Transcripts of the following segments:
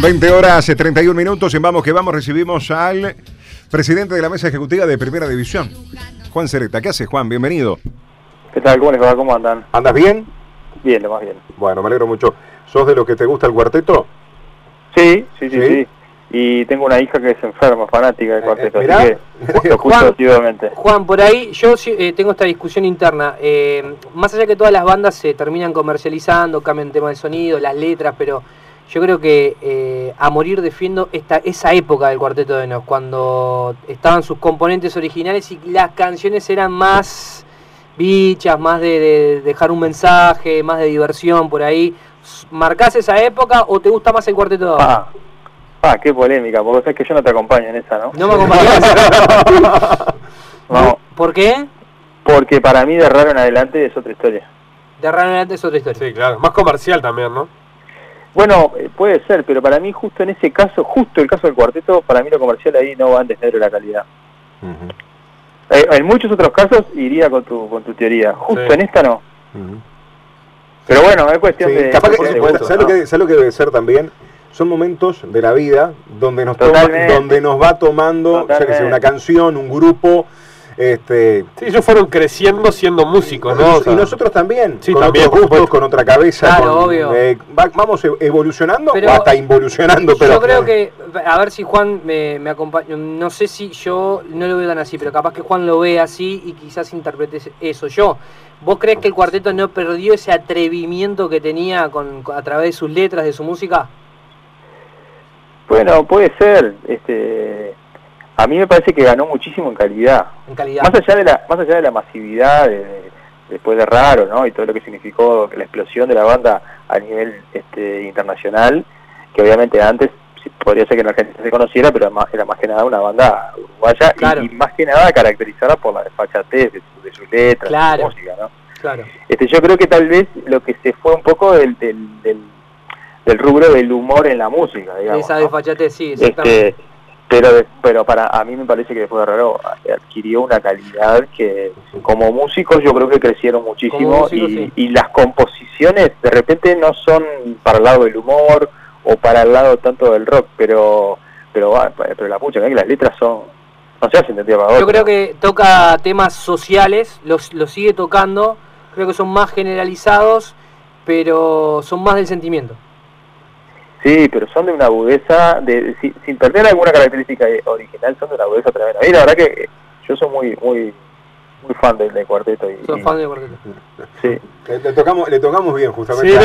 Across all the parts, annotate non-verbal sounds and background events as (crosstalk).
20 horas 31 minutos y vamos que vamos recibimos al presidente de la mesa ejecutiva de Primera División, Juan Cereta. ¿Qué hace Juan? Bienvenido. ¿Qué tal? ¿Cómo les va? ¿Cómo andan? ¿Andas bien? Bien, lo más bien. Bueno, me alegro mucho. ¿Sos de los que te gusta el cuarteto? Sí, sí, sí, ¿Sí? sí. Y tengo una hija que es enferma, fanática del Eh, cuarteto, eh, mirá. así que lo (laughs) escucho Juan. activamente. Juan, por ahí yo sí, eh, tengo esta discusión interna. Eh, más allá que todas las bandas se terminan comercializando, cambian tema de sonido, las letras, pero yo creo que eh, a morir defiendo esta, esa época del Cuarteto de Nos, cuando estaban sus componentes originales y las canciones eran más bichas, más de, de dejar un mensaje, más de diversión por ahí. ¿Marcás esa época o te gusta más el Cuarteto de ahora? Ah, ah, qué polémica, porque sabes que yo no te acompaño en esa, ¿no? ¿No me acompañás? (laughs) No, ¿Por qué? porque para mí de raro en adelante es otra historia. De Rano adelante es otra historia. Sí, claro. Más comercial también, ¿no? Bueno, eh, puede ser, pero para mí justo en ese caso, justo el caso del cuarteto, para mí lo comercial ahí no va en desmedro de la calidad. Eh, en muchos otros casos iría con tu, con tu teoría, justo Sí. en esta no. Pero bueno, es cuestión Sí, de... capaz que- por eh, ¿sabes, lo ¿no? que, sabes lo que debe ser también? Son momentos de la vida donde nos, toma- donde nos va tomando, ya que sea, una canción, un grupo, este, Sí, ellos fueron creciendo siendo músicos, ¿no? O sea, y nosotros también, Sí, con también, otros gustos, supuesto. con otra cabeza, Claro, con, obvio. eh, va- vamos e- evolucionando Pero- o hasta involucionando, pero Yo creo que, a ver si Juan me, me acompaña, no sé si yo no lo veo tan así, pero capaz que Juan lo ve así y quizás interprete eso yo. ¿Vos crees que el cuarteto no perdió ese atrevimiento que tenía con, con- a través de sus letras, de su música? Bueno, puede ser. Este, a mí me parece que ganó muchísimo en calidad. En calidad. Más allá de la, más allá de la masividad de- de- después de Raro, ¿no? Y todo lo que significó la explosión de la banda a nivel este, internacional, que obviamente antes podría ser que en Argentina se conociera, pero era más que nada una banda uruguaya y- Claro. y, más que nada caracterizada por la desfachatez de, su- de sus letras, Claro. de su música, ¿no? Claro. Este, yo creo que tal vez lo que se fue un poco del, del, del, del rubro del humor en la música, digamos. Esa ¿no? desfachatez, sí, exactamente. Este, pero de- pero para a mí me parece que después de Raro adquirió una calidad que como músicos yo creo que crecieron muchísimo y, sí. y las composiciones de repente no son para el lado del humor o para el lado tanto del rock pero pero pero la pucha que las letras son no se hacen de para otro Yo creo que toca temas sociales, los, los sigue tocando, creo que son más generalizados, pero son más del sentimiento. Sí, pero son de una agudeza, de, sin, sin perder alguna característica original, son de una agudeza tremenda. A mí la verdad que eh, yo soy muy muy muy fan del, del cuarteto. Y, Son y- fan del cuarteto. sí. le, le tocamos, le tocamos bien justamente Sí, no,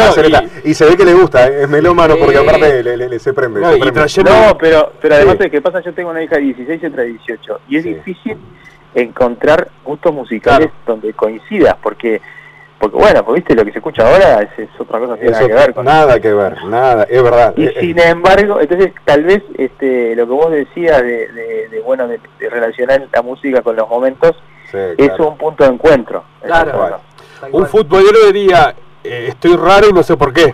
y, se ve que le gusta, eh, es melómano porque aparte le, le- le- se prende. No, se y prende. trayendo- No, pero, pero además Sí. de que pasa, yo tengo una hija de 16 y otra de 18, y es Sí. difícil encontrar gustos musicales donde coincidas, porque, porque bueno, pues viste, lo que se escucha ahora es, es otra cosa, no tiene Eso- nada que ver con nada que ver, nada, es verdad. Y Eh, eh, sin embargo, entonces tal vez este, lo que vos decías de, de, de, bueno, de, de relacionar la música con los momentos sí, es claro. un punto de encuentro. Claro. Bueno. Un futbolero diría, eh, estoy raro y no sé por qué.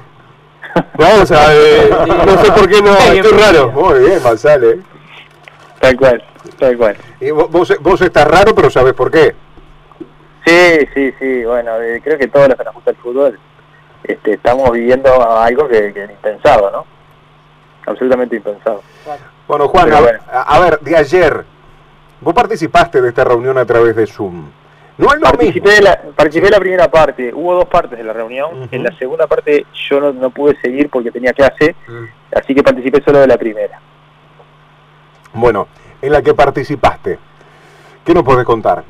No, o sea, eh, no sé por qué no, estoy raro. Muy bien, Marsale. Tal cual, tal cual. Y vos, vos, vos estás raro, pero sabes por qué. Sí, sí, sí, bueno, eh, creo que todos los que nos gusta el fútbol este, estamos viviendo algo que, que es impensado, ¿no? Absolutamente impensado. Bueno, Juan, a, bueno. a- a ver, de ayer, vos participaste de esta reunión a través de Zoom. No es lo mismo. Participé de, la, participé de la primera parte, hubo dos partes de la reunión, en la segunda parte yo no, no pude seguir porque tenía clase, Mm. así que participé solo de la primera. Bueno, en la que participaste, ¿qué nos podés contar?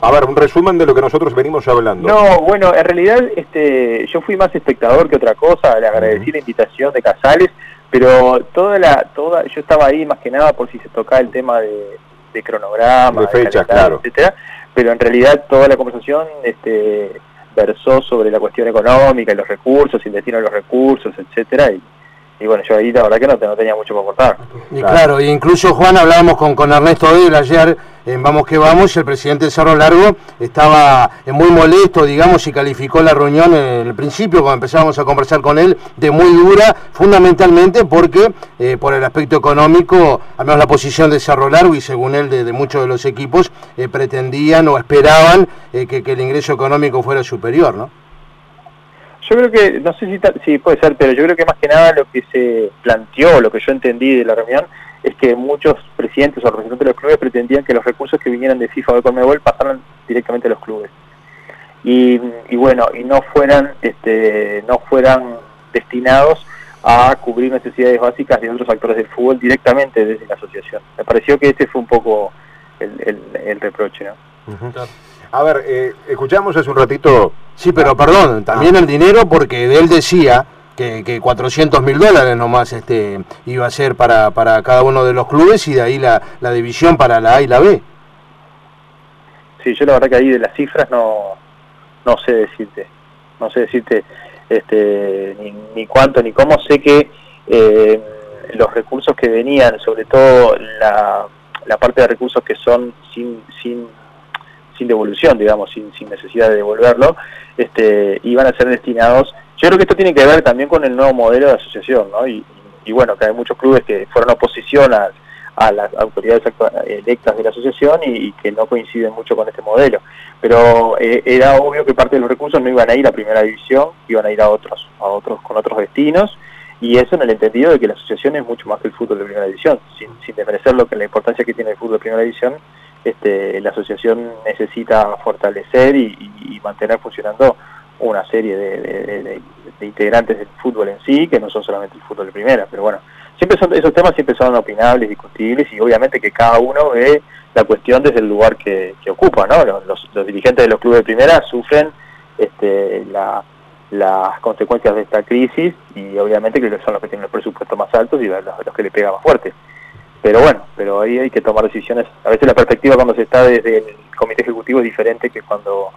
A ver, un resumen de lo que nosotros venimos hablando. No, bueno, en realidad este, yo fui más espectador que otra cosa, le agradecí la invitación de Casales, pero toda la, toda, yo estaba ahí más que nada por si se tocaba el tema de, de cronograma, De fechas, claro. etcétera, pero en realidad toda la conversación este, versó sobre la cuestión económica y los recursos, y el destino de los recursos, etcétera, y, y bueno, yo ahí la verdad que no, no tenía mucho que aportar. Y Claro. claro, y incluso Juan, hablábamos con, con Ernesto Odebra ayer en Vamos que Vamos, y el presidente de Cerro Largo estaba eh, muy molesto, digamos, y calificó la reunión en el principio, cuando empezábamos a conversar con él, de muy dura, fundamentalmente porque, eh, por el aspecto económico, al menos la posición de Cerro Largo y según él de, de muchos de los equipos, eh, pretendían o esperaban eh, que, que el ingreso económico fuera superior, ¿no? Yo creo que, no sé si, sí puede ser, pero yo creo que más que nada lo que se planteó, lo que yo entendí de la reunión, es que muchos presidentes o representantes de los clubes pretendían que los recursos que vinieran de FIFA o de Conmebol pasaran directamente a los clubes. Y, y bueno, y no fueran, este, no fueran destinados a cubrir necesidades básicas de otros actores del fútbol directamente desde la asociación. Me pareció que ese fue un poco el, reproche, ¿no? A ver, eh, escuchamos hace un ratito. Sí, pero perdón, también el dinero porque él decía que, que 400 mil dólares nomás este, iba a ser para, para cada uno de los clubes y de ahí la, la división para la A y la B. Sí, yo la verdad que ahí de las cifras no, no sé decirte, no sé decirte este, ni, ni cuánto ni cómo. Sé que eh, los recursos que venían, sobre todo la, la parte de recursos que son sin, sin, sin devolución, digamos, sin, sin necesidad de devolverlo, este, iban a ser destinados. Yo creo que esto tiene que ver también con el nuevo modelo de asociación, ¿no? Y, y bueno, que hay muchos clubes que fueron oposición a, a las autoridades electas de la asociación y, y que no coinciden mucho con este modelo. Pero eh, era obvio que parte de los recursos no iban a ir a primera división, iban a ir a otros, a otros con otros destinos, y eso en el entendido de que la asociación es mucho más que el fútbol de primera división, sin, sin desmerecer lo que la importancia que tiene el fútbol de primera división, este, la asociación necesita fortalecer y, mantener funcionando una serie de, integrantes del fútbol en sí, que no son solamente el fútbol de primera, pero bueno, siempre son, esos temas siempre son opinables, discutibles y obviamente que cada uno ve la cuestión desde el lugar que, ocupa, ¿no? Los, dirigentes de los clubes de primera sufren este, la- las consecuencias de esta crisis y obviamente que son los que tienen los presupuestos más altos y los, los que le pega más fuerte. Pero bueno, pero ahí hay que tomar decisiones. A veces la perspectiva cuando se está desde el comité ejecutivo es diferente que cuando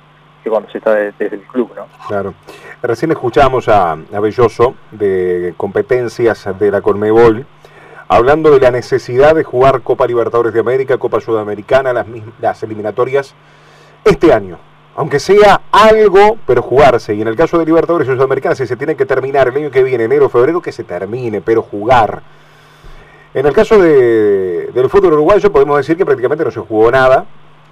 que cuando se está de- desde el club, ¿no? Claro. Recién escuchamos a, a Belloso de competencias de la Conmebol hablando de la necesidad de jugar Copa Libertadores de América, Copa Sudamericana, las, las eliminatorias este año. Aunque sea algo, pero jugarse. Y en el caso de Libertadores y Sudamericana, si se tiene que terminar el año que viene, enero, febrero, que se termine, pero jugar. En el caso de, del fútbol uruguayo, podemos decir que prácticamente no se jugó nada.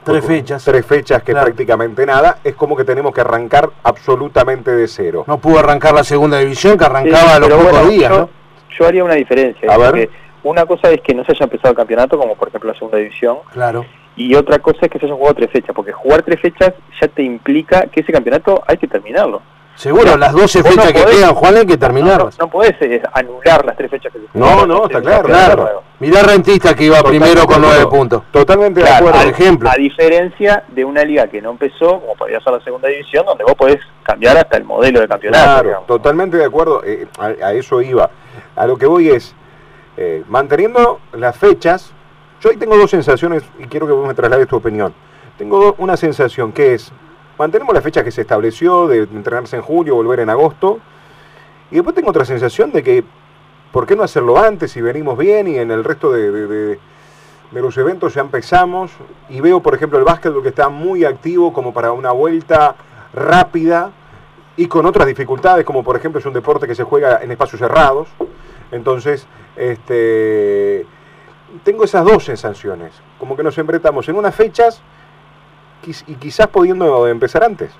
Tres fechas. Tres fechas que Claro. prácticamente nada. Es como que tenemos que arrancar absolutamente de cero. No pudo arrancar la segunda división que arrancaba Sí, a los pocos bueno, días, yo, ¿no? yo haría una diferencia. A ver. porque Una cosa es que no se haya empezado el campeonato, como por ejemplo la segunda división, Claro. y otra cosa es que se hayan jugado tres fechas, porque jugar tres fechas ya te implica que ese campeonato hay que terminarlo. Seguro, Mira, las 12 vos no fechas que podés- quedan, Juan, hay que No, terminarlas. no podés eh, anular las tres fechas que se No, no, está claro, claro. Mirá Rentista que iba Totalmente primero con de 9 acuerdo. puntos. Totalmente de acuerdo. por ejemplo. A diferencia de una liga que no empezó, como podría ser la segunda división, donde vos podés cambiar hasta el modelo de campeonato. Claro, digamos. totalmente de acuerdo. eh, a, a eso iba. A lo que voy es, eh, manteniendo las fechas, yo ahí tengo dos sensaciones y quiero que vos me traslades tu opinión. Tengo do- una sensación que es, mantenemos la fecha que se estableció de entrenarse en julio, volver en agosto, y después tengo otra sensación de que, ¿por qué no hacerlo antes si venimos bien y en el resto de, de- los eventos ya empezamos? Y veo, por ejemplo, el básquetbol que está muy activo como para una vuelta rápida y con otras dificultades, como por ejemplo es un deporte que se juega en espacios cerrados. Entonces, este, tengo esas dos sensaciones, como que nos embretamos en unas fechas y quizás pudiendo empezar antes.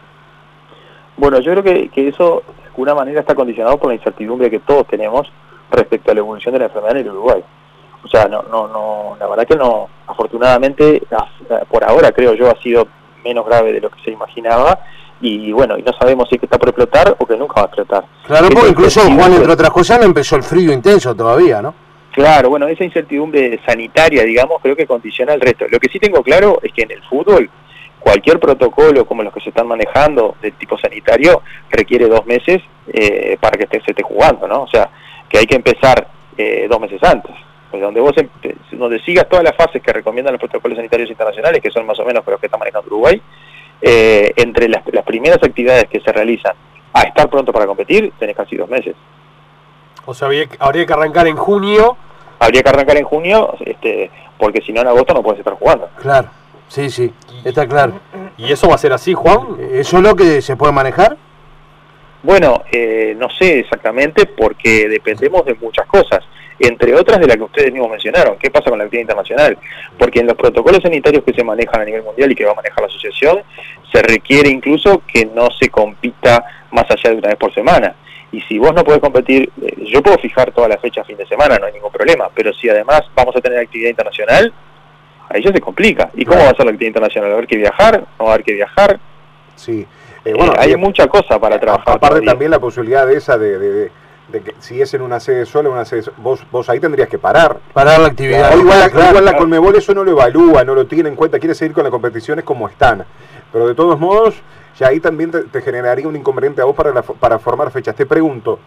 Bueno, yo creo que, que eso de alguna manera está condicionado por la incertidumbre que todos tenemos respecto a la evolución de la enfermedad en el Uruguay. O sea, no, no, no, la verdad que no, afortunadamente, por ahora creo yo ha sido menos grave de lo que se imaginaba y bueno, y no sabemos si es que está por explotar o que nunca va a explotar. Claro, porque incluso Juan, entre otras cosas, no empezó el frío intenso todavía, ¿no? Claro, bueno, esa incertidumbre sanitaria, digamos, creo que condiciona el resto. Lo que sí tengo claro es que en el fútbol, cualquier protocolo como los que se están manejando del tipo sanitario requiere dos meses eh, para que esté- se esté jugando, ¿no? O sea, que hay que empezar eh, dos meses antes. Pues donde vos empe- donde sigas todas las fases que recomiendan los protocolos sanitarios internacionales, que son más o menos los que está manejando Uruguay, eh, entre las, las primeras actividades que se realizan a estar pronto para competir, tenés casi dos meses. O sea, habría, habría que arrancar en junio. habría que arrancar en junio, este, porque si no en agosto no puedes estar jugando. Claro, sí, sí, está claro. ¿Y eso va a ser así, Juan? ¿Eso es lo que se puede manejar? Bueno, eh, no sé exactamente porque dependemos de muchas cosas. entre otras de las que ustedes mismos mencionaron. ¿Qué pasa con la actividad internacional? Porque en los protocolos sanitarios que se manejan a nivel mundial y que va a manejar la asociación, se requiere incluso que no se compita más allá de una vez por semana. Y si vos no podés competir, eh, yo puedo fijar todas las fechas fin de semana, no hay ningún problema, pero si además vamos a tener actividad internacional, ahí ya se complica. ¿Y cómo va a ser la actividad internacional? ¿Va a haber que viajar? ¿No va a haber que viajar? Sí. Eh, bueno, hay mucha cosa para trabajar. Aparte también la posibilidad de esa de, de, de, que si es en una sede sola, una sede, vos, vos ahí tendrías que parar. Parar la actividad. Igual, claro, igual la Colmebol eso no lo evalúa, no lo tiene en cuenta, quiere seguir con las competiciones como están. Pero de todos modos, ya ahí también te, te generaría un inconveniente a vos para, la, para formar fechas. Te pregunto,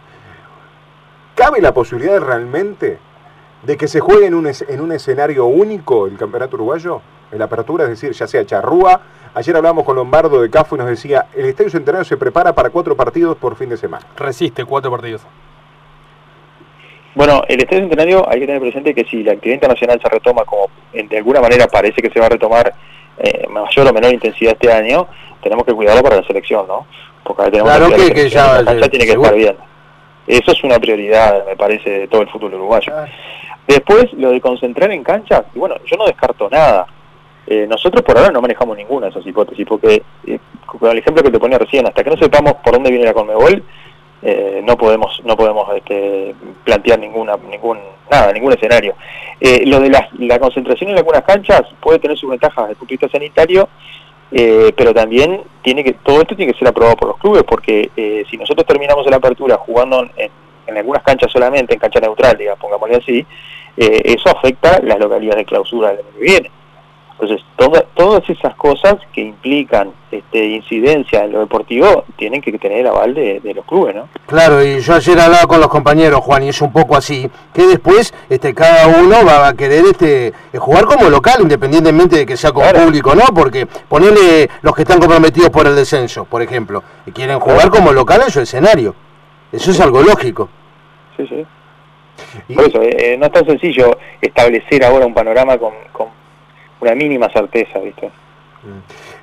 ¿cabe la posibilidad realmente de que se juegue en un, en un escenario único el campeonato uruguayo? En la apertura, es decir, ya sea Charrúa, Ayer hablábamos con Lombardo de Cafo y nos decía, el Estadio Centenario se prepara para cuatro partidos por fin de semana. Resiste cuatro partidos. Bueno, el Estadio Centenario hay que tener presente que si la actividad internacional se retoma como de alguna manera parece que se va a retomar eh, mayor o menor intensidad este año, tenemos que cuidarlo para la selección, ¿no? Porque tenemos claro que, que ya, ya tiene que estar bien. Eso es una prioridad, me parece, de todo el fútbol uruguayo. Después, lo de concentrar en canchas, y bueno, yo no descarto nada. Eh, nosotros por ahora no manejamos ninguna de esas hipótesis, porque eh, con el ejemplo que te ponía recién, hasta que no sepamos por dónde viene la Conmebol, eh, no podemos no podemos este, plantear ninguna ningún nada ningún escenario. Eh, lo de la, concentración en algunas canchas puede tener sus ventajas desde el punto de vista sanitario, eh, pero también tiene que todo esto tiene que ser aprobado por los clubes, porque si nosotros terminamos la apertura jugando en, en algunas canchas solamente, en cancha neutral, digamos, pongámosle así, eso afecta las localidades de clausura del año que viene. Entonces, toda, todas esas cosas que implican este, incidencia en lo deportivo tienen que tener el aval de, de, los clubes, ¿no? Claro, y yo ayer hablaba con los compañeros, Juan, y es un poco así, que después este, cada uno va a querer este, jugar como local, independientemente de que sea con claro. público, ¿no? Porque ponerle los que están comprometidos por el descenso, por ejemplo, y quieren jugar como local en su escenario. Eso es algo lógico. Sí, sí. Por eso, eh, no es tan sencillo establecer ahora un panorama con, con una mínima certeza, ¿viste?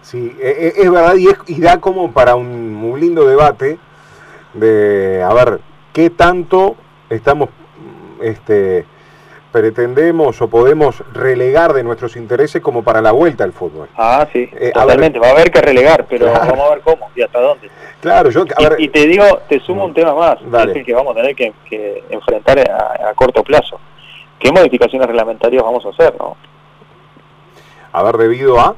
Sí, es, es verdad y, es, y, da como para un, un, lindo debate de, a ver, qué tanto estamos, este, pretendemos o podemos relegar de nuestros intereses como para la vuelta al fútbol. Ah, sí, eh, totalmente, a ver, va a haber que relegar, pero claro. vamos a ver cómo y hasta dónde. Claro, yo, a ver, y, y, te digo, te sumo un tema más, Dale. es el que vamos a tener que, que enfrentar a, a corto plazo. ¿Qué modificaciones reglamentarias vamos a hacer, no? A ver, debido a...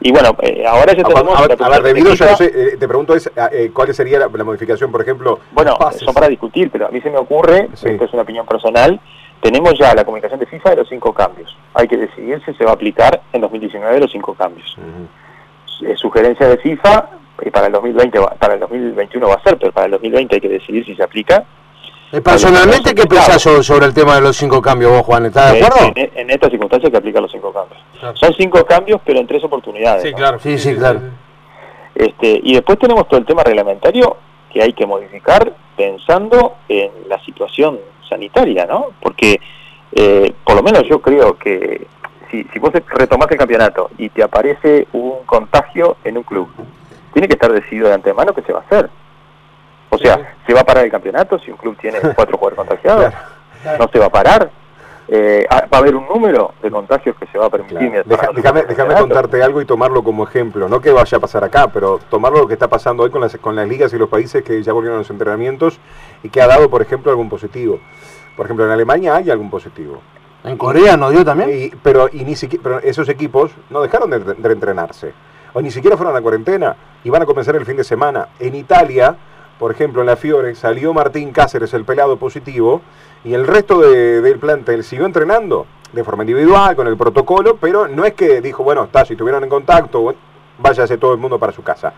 Y bueno, eh, ahora ya tenemos... A, ver, a ver debido, yo no sé, eh, te pregunto es, eh, cuál sería la, la, modificación, por ejemplo... Bueno, son para discutir, pero a mí se me ocurre, sí. esto es una opinión personal, tenemos ya la comunicación de FIFA de los cinco cambios. Hay que decidir si se va a aplicar en 2019 los cinco cambios. Uh -huh. sugerencia de FIFA, y para el 2020, para el 2021 va a ser, pero para el 2020 hay que decidir si se aplica Eh, personalmente, ¿qué pensás sobre el tema de los cinco cambios vos, Juan? ¿Estás de acuerdo? En, en estas circunstancias que aplican los cinco cambios. Claro. Son cinco cambios, pero en tres oportunidades. Sí, ¿no? claro. Sí, sí, claro. Este, y después tenemos todo el tema reglamentario que hay que modificar pensando en la situación sanitaria, ¿no? Porque, eh, por lo menos yo creo que si, si vos retomás el campeonato y te aparece un contagio en un club, tiene que estar decidido de antemano qué se va a hacer. O sea, sí. ¿se va a parar el campeonato si un club tiene (laughs) cuatro jugadores contagiados? ¿No se va a parar? Eh, ¿Va a haber un número de contagios que se va a permitir? Claro. Déjame, déjame contarte algo y tomarlo como ejemplo. No que vaya a pasar acá, pero tomarlo lo que está pasando hoy con las, con las ligas y los países que ya volvieron a los entrenamientos y que ha dado, por ejemplo, algún positivo. Por ejemplo, en Alemania hay algún positivo. ¿En Corea no dio también? Y, pero, y ni siquiera, pero esos equipos no dejaron de, de entrenarse. O ni siquiera fueron a la cuarentena y van a comenzar el fin de semana. En Italia por ejemplo, en la Fiore salió Martín Cáceres, el pelado positivo, y el resto de, del plantel siguió entrenando de forma individual, con el protocolo, pero no es que dijo, bueno, está, si estuvieron en contacto, váyase todo el mundo para su casa.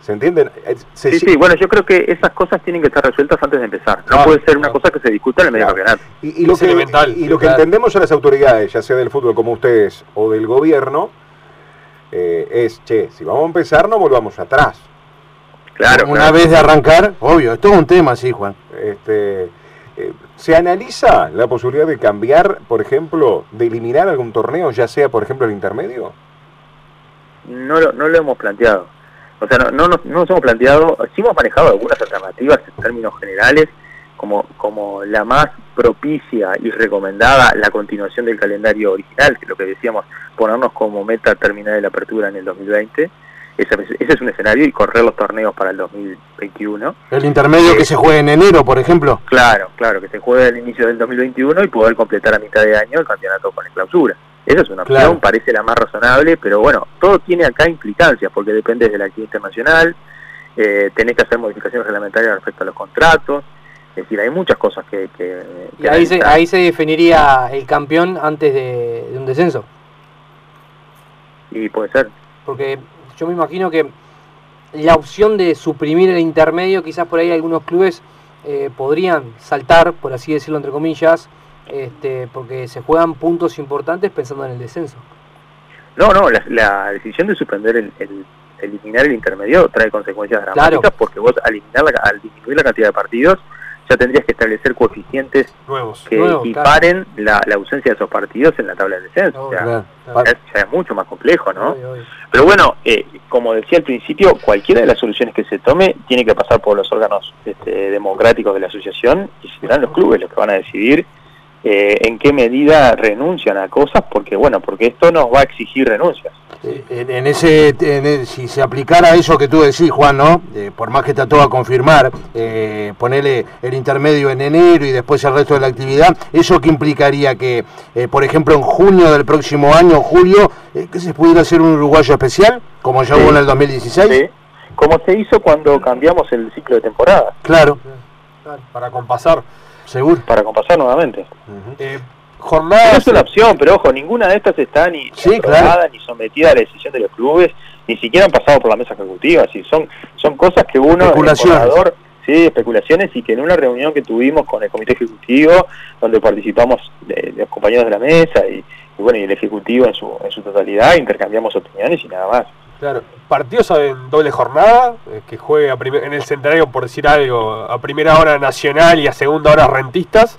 ¿Se entienden? Se... Sí, sí, bueno, yo creo que esas cosas tienen que estar resueltas antes de empezar. No, puede ser una cosa que se discuta en el medio claro. campeonato. Y, y, lo, que, y, y lo que entendemos a las autoridades, ya sea del fútbol como ustedes o del gobierno, eh, es, che, si vamos a empezar, no volvamos atrás. Claro, Una claro. vez de arrancar, obvio, esto es un tema, sí, Juan. Este, eh, ¿Se analiza la posibilidad de cambiar, por ejemplo, de eliminar algún torneo, ya sea, por ejemplo, el intermedio? No lo, no lo hemos planteado. O sea, no, no, no, no nos hemos planteado, sí hemos manejado algunas alternativas en términos generales, como, como la más propicia y recomendada la continuación del calendario original, que es lo que decíamos, ponernos como meta terminar la apertura en el 2020. Ese, ese es un escenario y correr los torneos para el 2021. El intermedio que se juegue en enero, por ejemplo. Claro, claro, que se juegue al inicio del 2021 y poder completar a mitad de año el campeonato con la clausura. Esa es una opción, Claro. parece la más razonable, pero bueno, todo tiene acá implicancias, porque depende de la actividad internacional, eh, tenés que hacer modificaciones reglamentarias respecto a los contratos, es decir, hay muchas cosas que... que, Y ahí se, ahí se definiría el campeón antes de, de un descenso. Y puede ser. Porque yo me imagino que la opción de suprimir el intermedio, quizás por ahí algunos clubes eh, podrían saltar, por así decirlo entre comillas, este, porque se juegan puntos importantes pensando en el descenso. No, no, la, la decisión de suspender el, el- eliminar el intermedio trae consecuencias dramáticas Claro. porque vos al, eliminar la- al disminuir la cantidad de partidos ya tendrías que establecer coeficientes Nuevos. que Nuevo, equiparen la, la ausencia de esos partidos en la tabla de descenso. O sea, Claro. ya, ya es mucho más complejo, ¿no? Obvio, obvio. Pero bueno, eh, como decía al principio, cualquiera de las soluciones que se tome tiene que pasar por los órganos este, democráticos de la asociación y serán los clubes los que van a decidir eh, en qué medida renuncian a cosas, porque bueno, porque esto nos va a exigir renuncias. En, en ese, en el- si se aplicara eso que tú decís, Juan, ¿no? Eh, por más que todo a confirmar, eh, ponerle el intermedio en enero y después el resto de la actividad, ¿eso qué implicaría? Que, eh, por ejemplo, en junio del próximo año, julio, eh, que se pudiera hacer un uruguayo especial, como ya Sí. hubo en el 2016? ¿sí? Como se hizo cuando cambiamos el ciclo de temporada, Claro, Para compasar. Seguro. para compasar nuevamente. Eh, Esa jornadas. es una opción, pero ojo, ninguna de estas está ni Sí, aprobada, claro. ni sometida a la decisión de los clubes, ni siquiera han pasado por la mesa ejecutiva. Así, son, son cosas que uno, el Especulaciones. corredor, sí, especulaciones, y que en una reunión que tuvimos con el comité ejecutivo, donde participamos de, de los compañeros de la mesa y, y bueno, y el ejecutivo en su, en su totalidad, intercambiamos opiniones y nada más. Claro, partidos en doble jornada, eh, que juegue a en el centenario, por decir algo, a primera hora nacional y a segunda hora rentistas.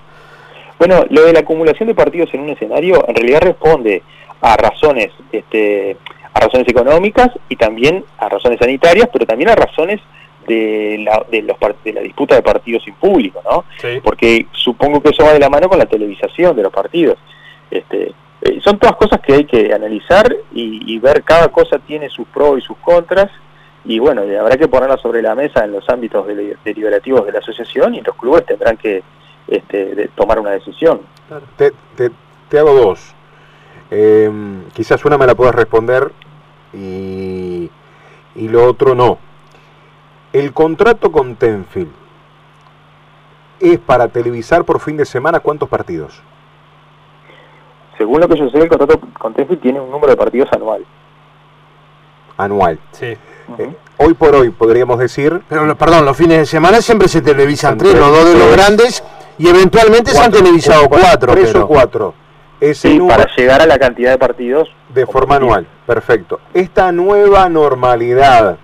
Bueno, lo de la acumulación de partidos en un escenario en realidad responde a razones, este, a razones económicas y también a razones sanitarias, pero también a razones de la, de los, de la disputa de partidos sin público, ¿no? Sí. Porque supongo que eso va de la mano con la televisación de los partidos. Este, eh, son todas cosas que hay que analizar y, y ver cada cosa tiene sus pros y sus contras y bueno, y habrá que ponerlas sobre la mesa en los ámbitos deli- deliberativos de la asociación y los clubes tendrán que este, de- tomar una decisión. Te, te- te hago dos. Eh, quizás una me la puedas responder y, y lo otro no. El contrato con Tenfield es para televisar por fin de semana cuántos partidos? Según lo que yo sé, el contrato con Tenfield tiene un número de partidos anual. Anual. Sí. Eh, hoy por hoy podríamos decir Pero, lo- perdón, los fines de semana siempre se televisan tres, los tres, dos de los tres. grandes, y eventualmente se han cuatro, televisado cuatro. tres pero- o cuatro. Ese Sí, número para llegar a la cantidad de partidos de forma anual. Perfecto. Esta nueva normalidad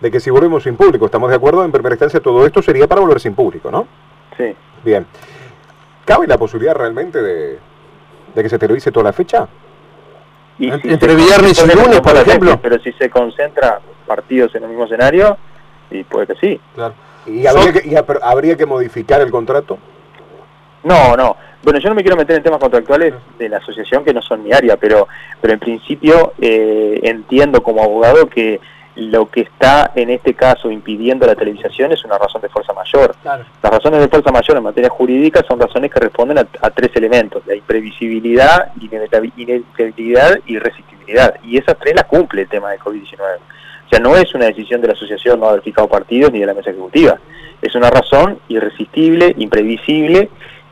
de que si volvemos sin público, ¿estamos de acuerdo? En primera instancia todo esto sería para volver sin público, ¿no? Sí. Bien. ¿Cabe la posibilidad realmente de, de que se televise toda la fecha? Y si entre viernes y lunes, por ejemplo. gente, Pero si se concentra partidos en el mismo escenario, y puede que sí. Claro. ¿Y habría, que, y hab- habría que modificar el contrato? No, no. Bueno, yo no me quiero meter en temas contractuales de la asociación que no son mi área, pero, pero en principio eh, entiendo como abogado que lo que está en este caso impidiendo la televisación es una razón de fuerza mayor. Claro. Las razones de fuerza mayor en materia jurídica son razones que responden a, a tres elementos, la imprevisibilidad, inevitabi- inevitabilidad y resistibilidad. Y esas tres las cumple el tema de COVID-19. O sea, no es una decisión de la asociación no haber fijado partidos ni de la mesa ejecutiva. Es una razón irresistible, imprevisible,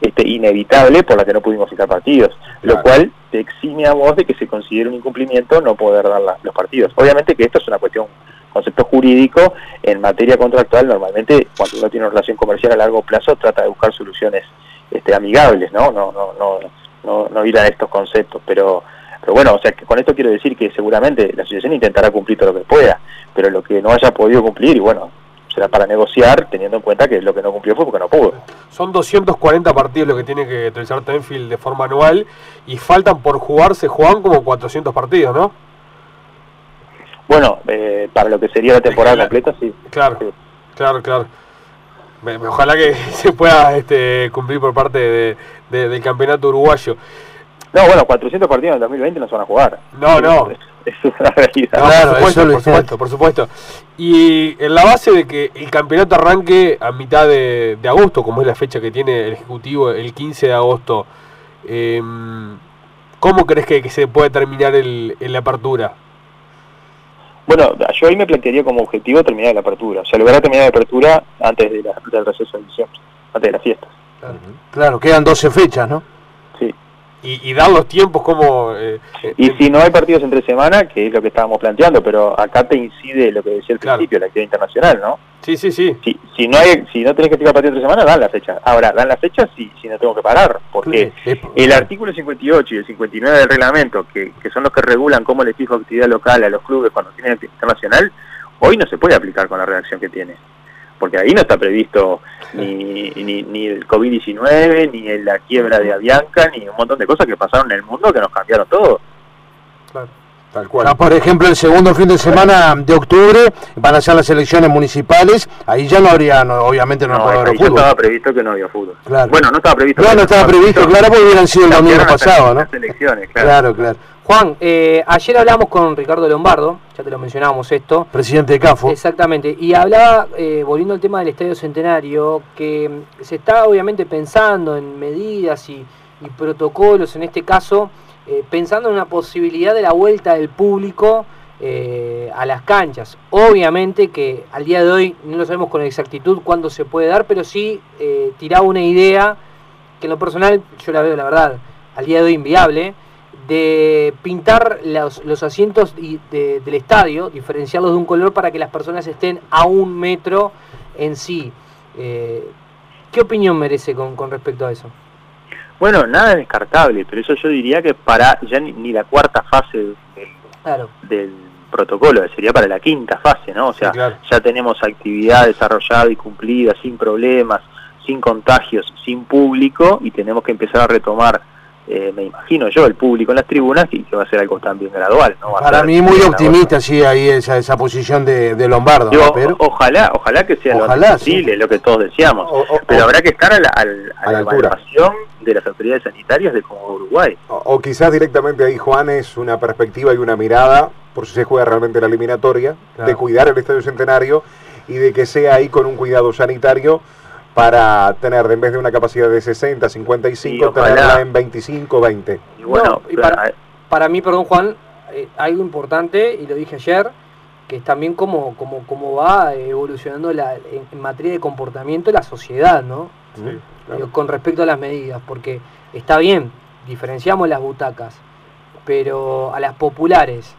este, inevitable por la que no pudimos fijar partidos. Claro. Lo cual te exime a vos de que se considere un incumplimiento no poder dar la- los partidos. Obviamente que esto es una cuestión concepto jurídico, en materia contractual normalmente cuando uno tiene una relación comercial a largo plazo trata de buscar soluciones este, amigables, ¿no? No, no, no, no, no ir a estos conceptos, pero, pero bueno, o sea que con esto quiero decir que seguramente la asociación intentará cumplir todo lo que pueda, pero lo que no haya podido cumplir, y bueno, será para negociar teniendo en cuenta que lo que no cumplió fue porque no pudo. Son 240 partidos lo que tiene que televisar Tenfield de forma anual y faltan por jugar, se juegan como 400 partidos, ¿no? Bueno, eh, para lo que sería la temporada Claro. completa, sí. Claro, Sí. claro, claro. Ojalá que (laughs) se pueda este, cumplir por parte de- de- del campeonato uruguayo. No, bueno, 400 partidos en el 2020 no se van a jugar. No, no. Eso (laughs) es una realidad. No, Claro, por supuesto, eso lo por supuesto, por supuesto. Y en la base de que el campeonato arranque a mitad de, de agosto, como es la fecha que tiene el Ejecutivo, el 15 de agosto, eh, ¿cómo crees que, que se puede terminar el, la apertura? Bueno, yo ahí me plantearía como objetivo terminar la apertura. O sea, lograr terminar la apertura antes de la, del receso de diciembre, antes de las fiestas. Claro, quedan 12 fechas, ¿no? Y, y dar los tiempos como... eh, Y eh, si no hay partidos entre semana, que es lo que estábamos planteando, pero acá te incide lo que decía al Claro. principio, la actividad internacional, ¿no? Sí, sí, sí. Si, si no hay, si no tenés que explicar partido entre semana, dan la fecha. Ahora, dan la fecha si, si no tengo que parar, porque el artículo 58 y el 59 del reglamento, que, que son los que regulan cómo le fijo actividad local a los clubes cuando tienen actividad internacional, hoy no se puede aplicar con la redacción que tiene. Porque ahí no está previsto ni, ni, ni el COVID-19, ni la quiebra de Avianca, ni un montón de cosas que pasaron en el mundo que nos cambiaron todo. Tal cual. Por ejemplo, el segundo fin de semana de octubre van a ser las elecciones municipales. Ahí ya no habría, no, obviamente no, No, haber ya fútbol. estaba previsto que no había fútbol. Claro. Bueno, no estaba previsto. No, pero no estaba previsto, claro, porque hubieran sido el domingo pasado, ¿no? Las elecciones, claro. Claro, claro. Juan, eh, ayer hablamos con Ricardo Lombardo, ya te lo mencionábamos esto. Presidente de CAFO. Exactamente, y hablaba, eh, volviendo al tema del Estadio Centenario, que se está obviamente pensando en medidas y, y protocolos, en este caso, eh, pensando en una posibilidad de la vuelta del público eh, a las canchas. Obviamente que al día de hoy no lo sabemos con exactitud cuándo se puede dar, pero sí eh, tiraba una idea que en lo personal yo la veo, la verdad, al día de hoy inviable, de pintar los, los asientos de- del estadio, diferenciarlos de un color para que las personas estén a un metro en sí. Eh, ¿Qué opinión merece con, con respecto a eso? Bueno, nada es descartable, pero eso yo diría que para ya ni, ni la cuarta fase del, Claro, del protocolo, sería para la quinta fase, ¿no? O sea, Sí, claro. ya tenemos actividad desarrollada y cumplida, sin problemas, sin contagios, sin público, y tenemos que empezar a retomar, eh, me imagino yo, el público en las tribunas, y que va a ser algo también gradual, ¿no? Va a Para ser mí muy optimista, sí, ahí esa, esa posición de, de Lombardo. Digo, ¿no? Pero, o- ojalá, ojalá que sea lo Ojalá, posible, lo que todos deseamos. O- o- Pero o- habrá que estar a la, al- a A la evaluación de las autoridades sanitarias de como Uruguay. O, o quizás directamente ahí, Juan, es una perspectiva y una mirada, por si se juega realmente la eliminatoria, Claro. de cuidar el Estadio Centenario y de que sea ahí con un cuidado sanitario para tener, en vez de una capacidad de 60, 55, Sí, ojalá. tenerla en 25, 20. Y bueno, No, y para- Para mí, perdón Juan, eh, algo importante, y lo dije ayer, que es también cómo, cómo, cómo va evolucionando la, en, en materia de comportamiento la sociedad, ¿no? Sí, claro. Digo, con respecto a las medidas, porque está bien, diferenciamos las butacas, pero a las populares,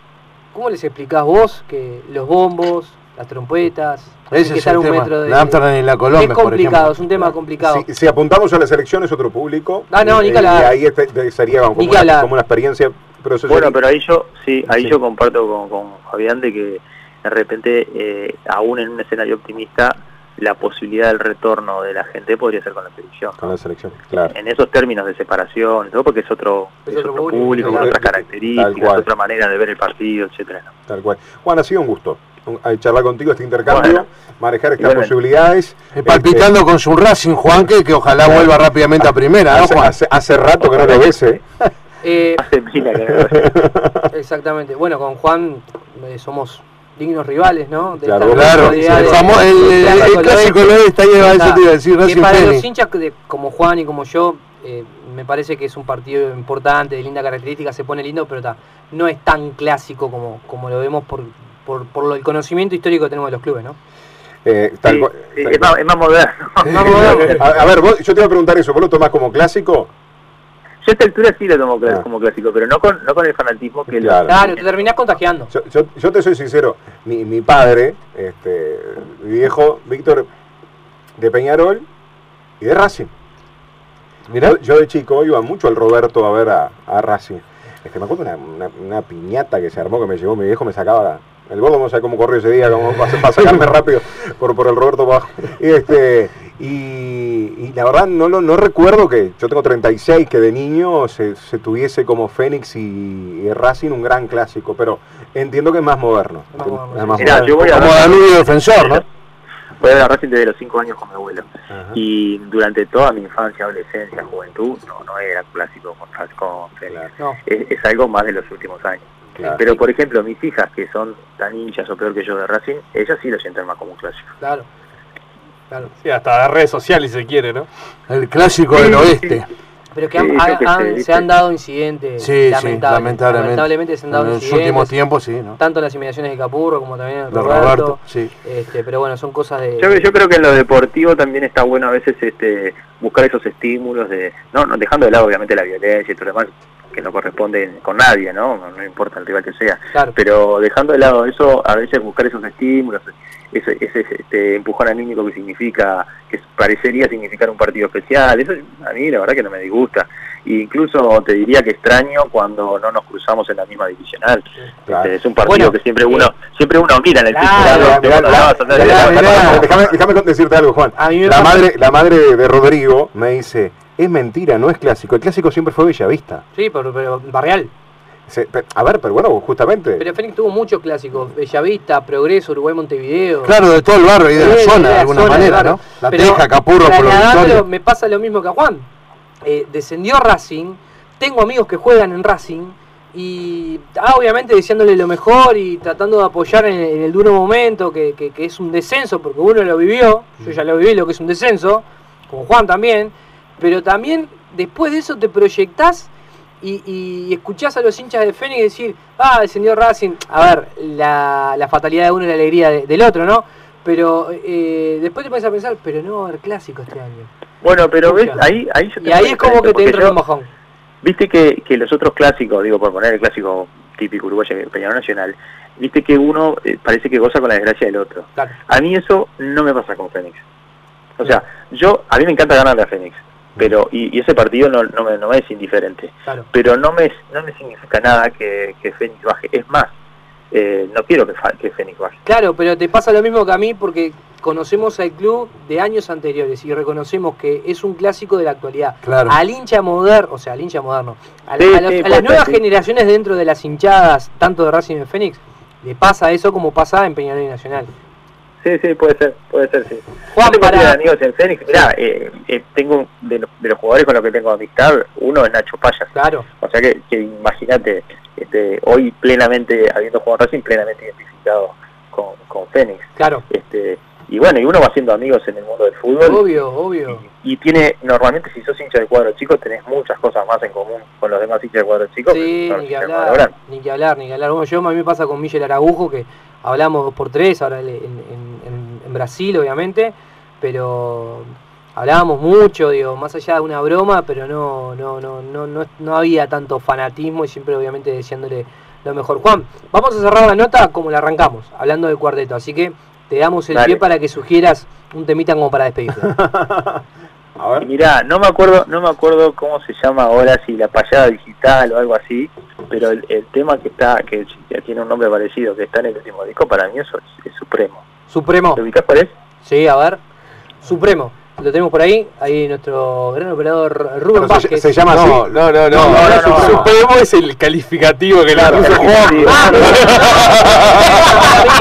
¿cómo les explicás vos que los bombos, las trompetas, tienen ese que es estar un tema. metro de... La Amsterdam y la Colombia, es complicado, es un tema complicado. Si, si apuntamos a las elecciones, otro público. Ah, no, y, ni que hablar. y ahí este- sería como, Ni una, como una experiencia. Pero eso Bueno, sería- pero ahí yo, sí, ahí Sí. yo comparto con, con Fabián de que de repente, eh, aún en un escenario optimista, la posibilidad del retorno de la gente podría ser con la televisión. Con la selección, claro. En esos términos de separación, todo porque es otro, Es es otro otro público, público, con otras características, otra manera de ver el partido, etcétera. Tal cual. Juan, ha sido un gusto eh, charlar contigo este intercambio, Bueno. manejar estas Igualmente. posibilidades. Eh, palpitando con su Racing, Juan, que, que ojalá vuelva rápidamente a primera, Este, ¿no, hace, Juan? hace- hace rato que no lo ves, ¿eh? (laughs) Eh, Hace (laughs) exactamente, bueno, con Juan eh, somos dignos rivales, ¿no? De Claro, esta Claro, el, de- famo- el, el- el clásico clásico oeste. está llevado, eso te iba a decir, que Racing para los hinchas de- como Juan y como yo, eh, me parece que es un partido importante, de linda característica, se pone lindo, pero ta, no es tan clásico como, como lo vemos por, por, por lo- el conocimiento histórico que tenemos de los clubes, ¿no? Eh, tal Sí, cual- sí, tal es, más, es más moderno. (laughs) a, a ver, vos- yo te iba a preguntar eso, ¿vos lo tomás como clásico? Yo a esta altura sí lo tomo cl- Ah. como clásico, pero no con, no con el fanatismo que lo- Claro. Claro, te terminás contagiando. Yo, yo- yo te soy sincero, mi, mi padre, este, mi viejo Víctor de Peñarol y de Racing. Yo, yo de chico iba mucho al Roberto a ver a, a Racing. Este, me acuerdo una, una, una piñata que se armó que me llevó mi viejo, me sacaba el gordo, no sé cómo corrió ese día, como para, para sacarme rápido por, por el Roberto. Y, (laughs) este, y, y la verdad no, lo, no recuerdo que, yo tengo 36, que de niño se, se tuviese como Fénix y, y Racing un gran clásico, pero entiendo que es más moderno. Es más moderno, Es más sí. Mirá, moderno. yo voy a Como Danubio defensor, ¿no? Voy a ver a Racing desde los 5 años con mi abuelo. Ajá. Y durante toda mi infancia, adolescencia, juventud, no, no era clásico con, con Fénix. Claro, No, Es, es algo más de los últimos años. Claro. Pero, por ejemplo, mis hijas, que son tan hinchas o peor que yo de Racing, ellas sí lo sienten más como un clásico. claro. Claro. Sí, hasta de redes sociales si se quiere, ¿no? El clásico del oeste. Pero que han- Sí, yo han- se han dado incidentes Sí, lamentablemente. Lamentablemente se han dado En los incidentes. últimos tiempos, sí, ¿no? Tanto en las inmediaciones de Capurro como también en De Roberto. Roberto, sí. Este, pero bueno, son cosas de. Yo, yo creo que en lo deportivo también está bueno a veces este buscar esos estímulos de no, no dejando de lado obviamente la violencia y todo lo demás que no corresponde con nadie, ¿no? No, no importa el rival que sea, Claro. pero dejando de lado eso, a veces buscar esos estímulos, ese, ese este, empujón anímico que significa, que parecería significar un partido especial, eso a mí la verdad que no me disgusta. E incluso te diría que extraño cuando no nos cruzamos en la misma divisional. Claro. Este, es un partido Bueno, que siempre uno siempre uno mira en el Déjame, decirte algo, Juan. La madre, la madre de Rodrigo me dice, es mentira, no es clásico. El clásico siempre fue Bellavista. Sí, pero, pero Barreal. Se- a ver, pero bueno, justamente. Pero Fénix tuvo muchos clásicos. Bellavista, Progreso, Uruguay, Montevideo. Claro, de todo el barrio y de la zona, de la alguna zona, manera. ¿no? La Pero Teja, Capurro, por me pasa lo mismo que a Juan. Eh, descendió Racing, tengo amigos que juegan en Racing y ah, obviamente deseándole lo mejor y tratando de apoyar en, en el duro momento, que, que- que es un descenso, porque uno lo vivió, yo ya lo viví lo que es un descenso, como Juan también, pero también después de eso te proyectás y, y escuchás a los hinchas de Fénix decir, ah, descendió Racing, a ver, la, la fatalidad de uno y la alegría de- del otro, ¿no? Pero eh, después te pones a pensar, pero no va a haber clásico este año. Bueno, pero ves, ahí, ahí yo Y ahí es como que te entra un bajón. Viste que, que los otros clásicos, digo, por poner el clásico típico uruguayo, Peñarol Nacional, viste que uno eh, parece que goza con la desgracia del otro. Claro. A mí eso no me pasa con Fénix. O sea, yo, a mí me encanta ganarle a Fénix, pero, y, y ese partido no, no, me, no me es indiferente, Claro. pero no me, no me significa nada que, que Fénix baje. Es más, eh, no quiero que, que Fénix baje. Claro, pero te pasa lo mismo que a mí porque conocemos al club de años anteriores y reconocemos que es un clásico de la actualidad. Claro. Al hincha moderno, o sea, al hincha moderno, a, la- Sí, a los- sí, a puede las nuevas sí. generaciones dentro de las hinchadas, tanto de Racing y de Fénix, le pasa eso como pasa en Peñarol y Nacional. Sí, sí, puede ser, puede ser, sí. Juan, tengo para- amigos en Fénix, mirá, eh, eh, tengo de, los- de los jugadores con los que tengo amistad, uno es Nacho Payas. Claro, O sea que, que imagínate, este, hoy plenamente, habiendo jugado Racing, plenamente identificado con, con Fénix. claro. Este, y bueno, y uno va haciendo amigos en el mundo del fútbol. Obvio, obvio. Y, y tiene, normalmente si sos hincha de cuadro chico, tenés muchas cosas más en común con los demás hinchas de cuadro chico. Sí, los ni que hablar, ni que hablar, ni que hablar. Bueno, yo a mí me pasa con Miguel Aragujo, que hablamos dos por tres, ahora en, en- en- en Brasil, obviamente, pero hablábamos mucho, digo, más allá de una broma, pero no, no, no, no, no, no había tanto fanatismo y siempre obviamente deseándole lo mejor. Juan, vamos a cerrar la nota como la arrancamos, hablando del cuarteto, así que te damos el Dale. pie para que sugieras un temita como para despedirte. (laughs) A Y ver. mirá, no me acuerdo, no me acuerdo cómo se llama ahora, si la payada digital o algo así, pero el, el tema que está, que ya tiene un nombre parecido, que está en el último disco, para mí eso es, es supremo. Supremo. ¿Te ubicás cuál es? Sí, a ver. Supremo. Lo tenemos por ahí. Ahí nuestro gran operador Rubén se, Vázquez. se llama así. No, no, no, no. No, no, no, no. Supremo es el calificativo que Claro, le puso Juan. (laughs)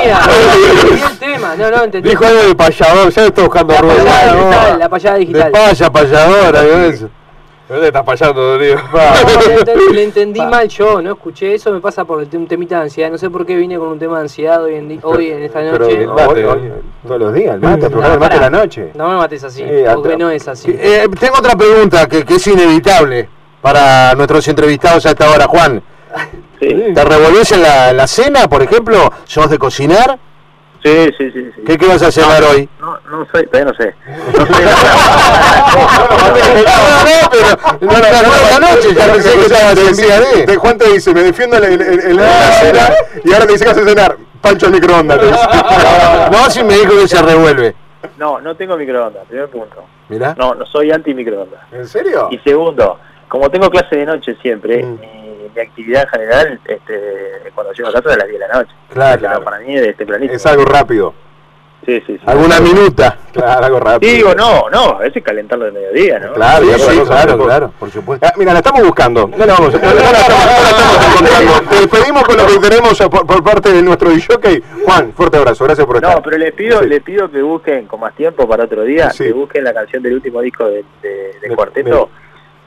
(laughs) Ah. No, no, entendí. Dijo algo de payador, ya lo estoy buscando la Rubén. payada no. digital. La payada De digital. paya, payadora, algo de eso. ¿Dónde estás payando, Rodrigo? No, le, enten- le entendí mal yo, no escuché eso, me pasa por un temita de ansiedad, no sé por qué vine con un tema de ansiedad hoy en, hoy en esta Pero noche. no, Mate. hoy- hoy- todos los días, el mate, programa el mate de la noche. No me mates así, Sí, porque no es así. Eh, tengo otra pregunta que, que es inevitable para nuestros entrevistados a esta hora, Juan. Sí, ¿Te revolvés en la, en la cena, por ejemplo? ¿Sos de cocinar? Sí, sí, sí. sí. ¿Qué, qué vas a cenar hoy? No, no sé, todavía no sé. No, no, no, la noche, ya pensé que estabas en vía De. Juan te dice, me defiendo en, la cena y ahora te dice que hace cenar. Pancho al microondas. No, si me dijo que se revuelve. No, no tengo microondas, primer punto. Mirá. No, no soy anti microondas. ¿En serio? Y segundo, como tengo clase de noche siempre, Mm. Mi, actividad en general, este, cuando llego a casa a las 10 de la noche. Claro, Pero claro. Para mí es tempranito. Es algo rápido. Sí, sí, sí. ¿Alguna minuta? (laughs) Claro, algo rápido. Digo, no, no, a veces calentarlo de mediodía, ¿no? Claro, Sí, ya sí, otra cosa, claro, claro, por supuesto. Ah, mira, la estamos buscando. No la vamos, no, no la estamos, no la estamos (laughs) encontrando. Te despedimos con lo que tenemos a- por, por parte de nuestro jockey. Juan, fuerte abrazo. Gracias por estar. No, pero les pido, Sí. les pido que busquen con más tiempo para otro día, Sí. que busquen la canción del último disco de, de- de De- Cuarteto,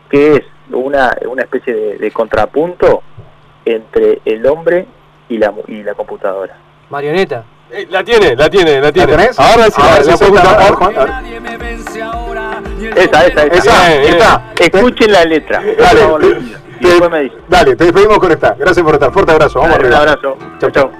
que es una, una especie de, de contrapunto entre el hombre y la, mu- y la computadora. Marioneta. Eh, la tiene, la tiene, la tiene. tenés? Ahora sí, Ahora sí. Nadie me vence ahora. Esa, esa, esa. Esa, está. Escuchen la letra. Dale, te- me dale, te despedimos con esta. Gracias por estar. Fuerte abrazo. Vamos Dale, un arriba. abrazo. Chau. chau.